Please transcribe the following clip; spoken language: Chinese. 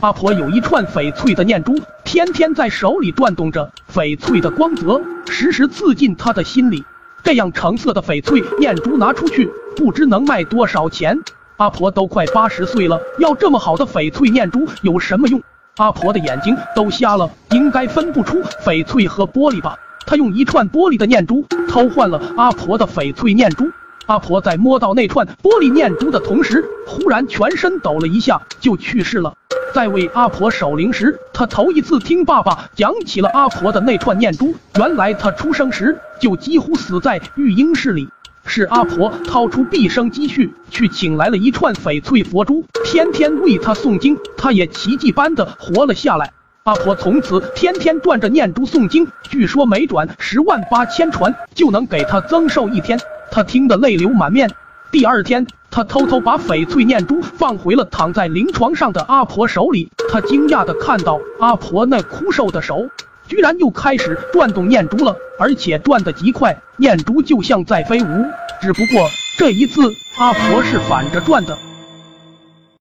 阿婆有一串翡翠的念珠，天天在手里转动着，翡翠的光泽时时刺进她的心里。这样橙色的翡翠念珠拿出去，不知能卖多少钱。阿婆都快八十岁了，要这么好的翡翠念珠有什么用？阿婆的眼睛都瞎了，应该分不出翡翠和玻璃吧？她用一串玻璃的念珠偷换了阿婆的翡翠念珠。阿婆在摸到那串玻璃念珠的同时，忽然全身抖了一下，就去世了。在为阿婆守灵时，他头一次听爸爸讲起了阿婆的那串念珠。原来他出生时就几乎死在育婴室里，是阿婆掏出毕生积蓄去请来了一串翡翠佛珠，天天为他诵经，他也奇迹般的活了下来。阿婆从此天天转着念珠诵经，据说每转十万八千传就能给他增寿一天。他听得泪流满面。第二天，他偷偷把翡翠念珠放回了躺在灵床上的阿婆手里。他惊讶的看到阿婆那枯瘦的手，居然又开始转动念珠了，而且转得极快，念珠就像在飞舞。只不过这一次，阿婆是反着转的。